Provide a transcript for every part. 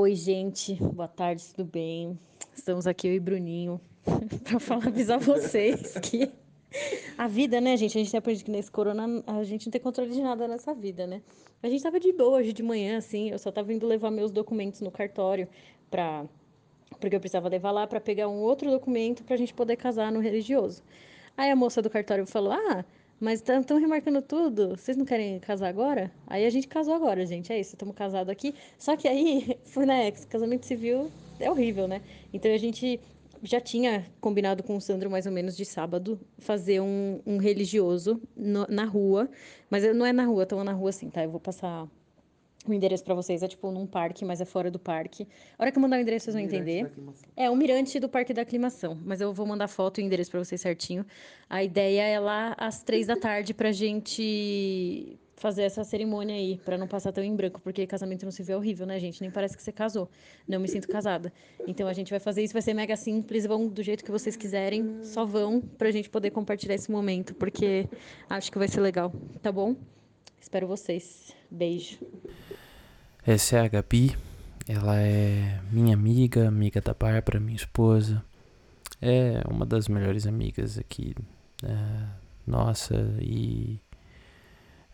Oi, gente, boa tarde, tudo bem? Estamos aqui eu e Bruninho para falar avisar vocês que a vida, né, gente? A gente tem que nesse corona a gente não tem controle de nada nessa vida, né? A gente tava de boa hoje de manhã, assim, eu só tava indo levar meus documentos no cartório para porque eu precisava levar lá para pegar um outro documento para a gente poder casar no religioso. Aí a moça do cartório falou: Ah, mas estão remarcando tudo. Vocês não querem casar agora? Aí a gente casou agora, gente. É isso, estamos casados aqui. Só que aí, foi, né? Casamento civil é horrível, né? Então a gente já tinha combinado com o Sandro mais ou menos de sábado fazer um, um religioso no, na rua. Mas não é na rua, estão na rua sim, tá? Eu vou passar o endereço para vocês. É tipo num parque, mas é fora do parque. A hora que eu mandar o endereço, vocês vão entender. É, o mirante do Parque da Aclimação. Mas eu vou mandar foto e endereço para vocês certinho. A ideia é lá às três da tarde pra gente fazer essa cerimônia aí, para não passar tão em branco, porque casamento não se vê horrível, né, gente? Nem parece que você casou. Não me sinto casada. Então a gente vai fazer isso, vai ser mega simples, vão do jeito que vocês quiserem, só vão pra gente poder compartilhar esse momento, porque acho que vai ser legal, tá bom? Espero vocês. Beijo. Essa é a Gabi. Ela é minha amiga, amiga da Bárbara, minha esposa. É uma das melhores amigas aqui, é, nossa, e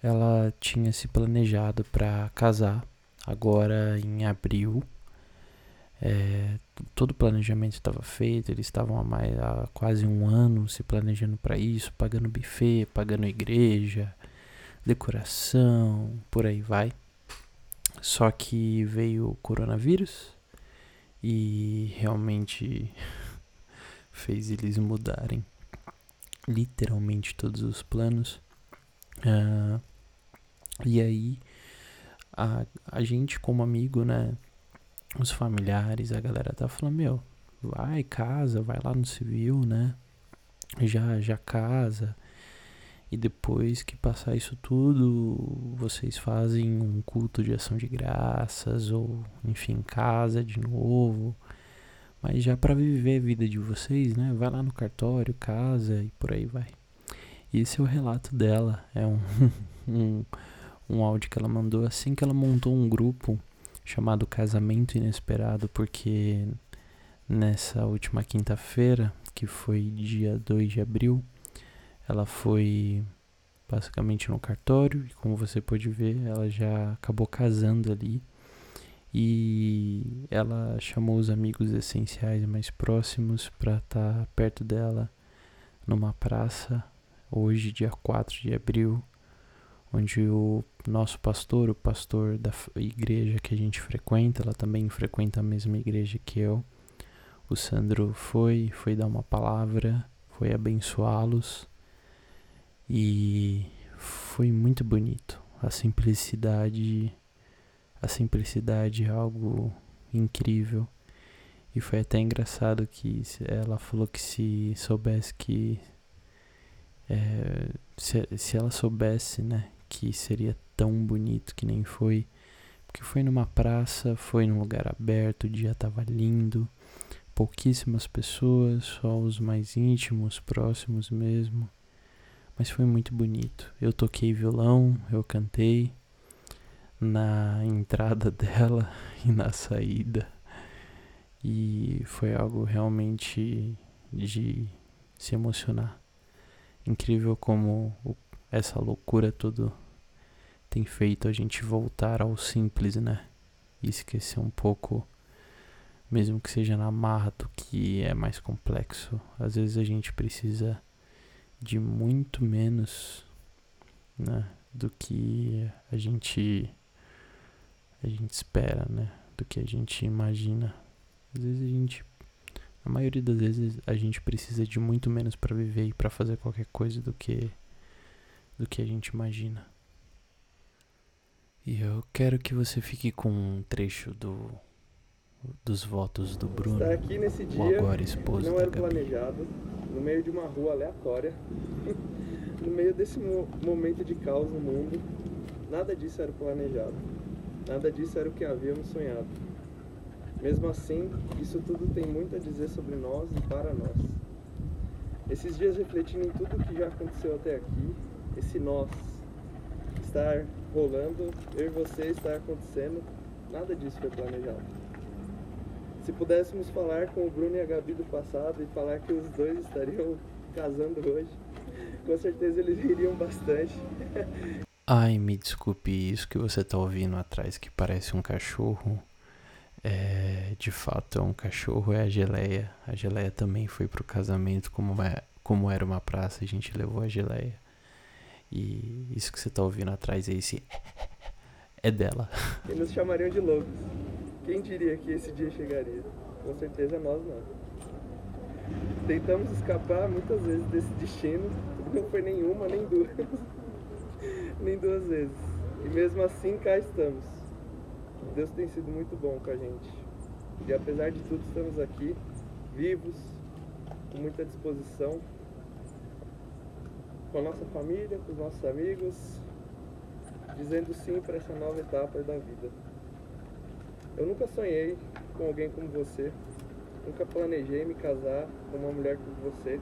ela tinha se planejado para casar agora em abril. É, todo o planejamento estava feito, eles estavam há, há quase um ano se planejando para isso, pagando buffet, pagando igreja, decoração, por aí vai. Só que veio o coronavírus e realmente fez eles mudarem literalmente todos os planos. Uh, e aí a, a gente como amigo, né? Os familiares, a galera tá falando, meu, vai, casa, vai lá no civil, né? Já, já casa. E depois que passar isso tudo, vocês fazem um culto de ação de graças ou, enfim, casa de novo. Mas já para viver a vida de vocês, né? Vai lá no cartório, casa e por aí vai. Esse é o relato dela. É um, um, um áudio que ela mandou assim que ela montou um grupo chamado Casamento Inesperado, porque nessa última quinta-feira, que foi dia 2 de abril, ela foi basicamente no cartório e como você pode ver, ela já acabou casando ali. E ela chamou os amigos essenciais mais próximos para estar tá perto dela numa praça hoje, dia 4 de abril, onde o nosso pastor, o pastor da igreja que a gente frequenta, ela também frequenta a mesma igreja que eu. O Sandro foi, foi dar uma palavra, foi abençoá-los e foi muito bonito. A simplicidade, a simplicidade é algo incrível. E foi até engraçado que ela falou que se soubesse que é, se, se ela soubesse, né, que seria tão bonito que nem foi, porque foi numa praça, foi num lugar aberto, o dia tava lindo, pouquíssimas pessoas, só os mais íntimos, próximos mesmo. Mas foi muito bonito. Eu toquei violão, eu cantei na entrada dela e na saída. E foi algo realmente de se emocionar. Incrível como essa loucura toda tem feito a gente voltar ao simples, né? E esquecer um pouco, mesmo que seja na marra do que é mais complexo. Às vezes a gente precisa de muito menos né, do que a gente a gente espera, né? Do que a gente imagina. Às vezes a gente a maioria das vezes a gente precisa de muito menos para viver e para fazer qualquer coisa do que do que a gente imagina. E eu quero que você fique com um trecho do dos votos do Bruno, Estar aqui nesse dia o agora esposo não da era Gabi. planejado, no meio de uma rua aleatória, no meio desse mo momento de caos no mundo, nada disso era planejado, nada disso era o que havíamos sonhado. Mesmo assim, isso tudo tem muito a dizer sobre nós e para nós. Esses dias refletindo em tudo que já aconteceu até aqui, esse nós estar rolando, eu e você estar acontecendo, Nada disso foi planejado. Se pudéssemos falar com o Bruno e a Gabi do passado e falar que os dois estariam casando hoje, com certeza eles ririam bastante. Ai, me desculpe, isso que você tá ouvindo atrás que parece um cachorro. É, de fato é um cachorro, é a geleia. A geleia também foi pro casamento, como, é, como era uma praça, a gente levou a geleia. E isso que você tá ouvindo atrás é esse. É dela. E nos chamariam de loucos. Quem diria que esse dia chegaria? Com certeza nós não. Tentamos escapar muitas vezes desse destino, não foi nenhuma, nem duas. nem duas vezes. E mesmo assim cá estamos. Deus tem sido muito bom com a gente. E apesar de tudo, estamos aqui, vivos, com muita disposição, com a nossa família, com os nossos amigos, dizendo sim para essa nova etapa da vida. Eu nunca sonhei com alguém como você, nunca planejei me casar com uma mulher como você,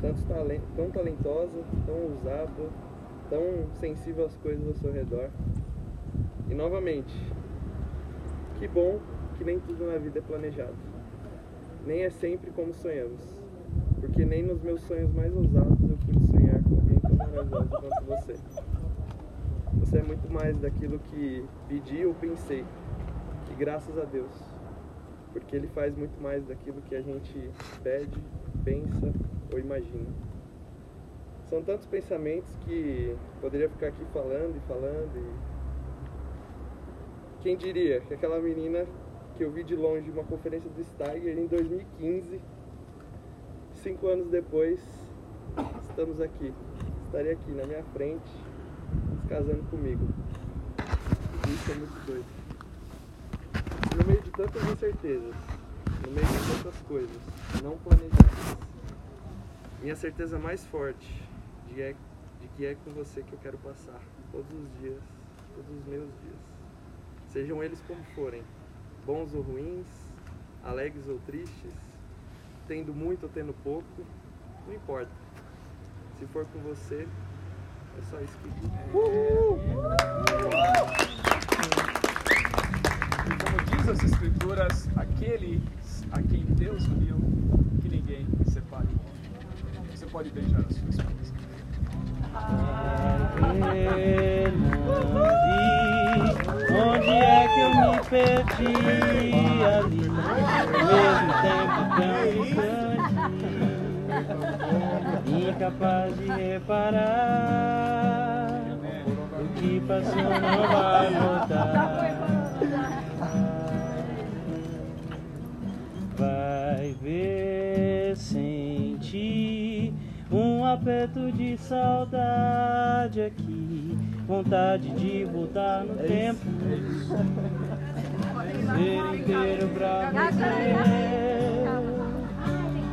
tanto talent, tão talentosa, tão ousada, tão sensível às coisas ao seu redor. E novamente, que bom que nem tudo na vida é planejado. Nem é sempre como sonhamos. Porque nem nos meus sonhos mais ousados eu pude sonhar com alguém tão maravilhoso quanto você. Você é muito mais daquilo que pedi ou pensei. E graças a Deus. Porque Ele faz muito mais daquilo que a gente pede, pensa ou imagina. São tantos pensamentos que poderia ficar aqui falando e falando. E... Quem diria que aquela menina que eu vi de longe uma conferência do Steiger em 2015, cinco anos depois, estamos aqui. Estaria aqui na minha frente, se casando comigo. Isso é muito doido. Tantas incertezas, no meio de tantas coisas não planejadas, minha certeza mais forte de, é, de que é com você que eu quero passar todos os dias, todos os meus dias. Sejam eles como forem, bons ou ruins, alegres ou tristes, tendo muito ou tendo pouco, não importa. Se for com você, é só isso que. E como diz as escrituras, aquele a quem Deus uniu, que ninguém separe. Você pode beijar a sua esposa. Onde é que eu me perdi ali? Mesmo tempo tão distante, incapaz de reparar o que passou não vai voltar. Aperto de saudade aqui, vontade de voltar no tempo, ser inteiro pra você,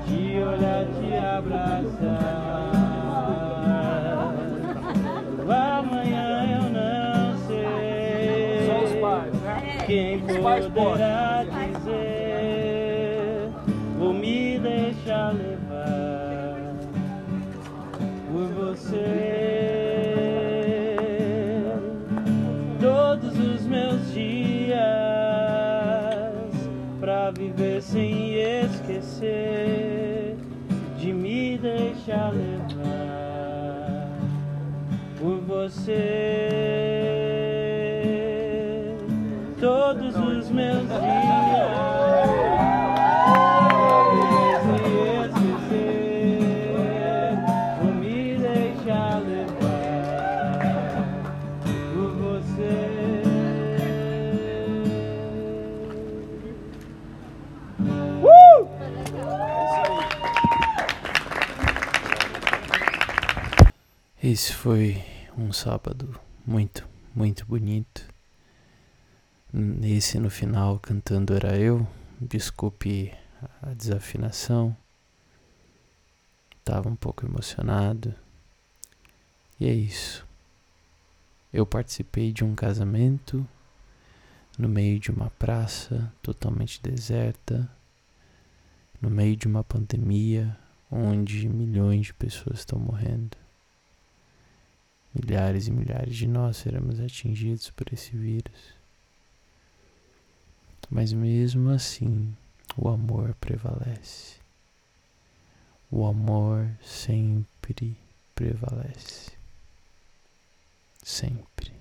de olhar te abraçar. Amanhã eu não sei Só os pais, né? quem poderá você. Todos os meus dias pra viver sem esquecer de me deixar levar por você. Todos os meus dias. Esse foi um sábado muito, muito bonito. Esse no final cantando era eu. Desculpe a desafinação. Tava um pouco emocionado. E é isso. Eu participei de um casamento no meio de uma praça totalmente deserta, no meio de uma pandemia onde milhões de pessoas estão morrendo. Milhares e milhares de nós seremos atingidos por esse vírus. Mas mesmo assim, o amor prevalece. O amor sempre prevalece. Sempre.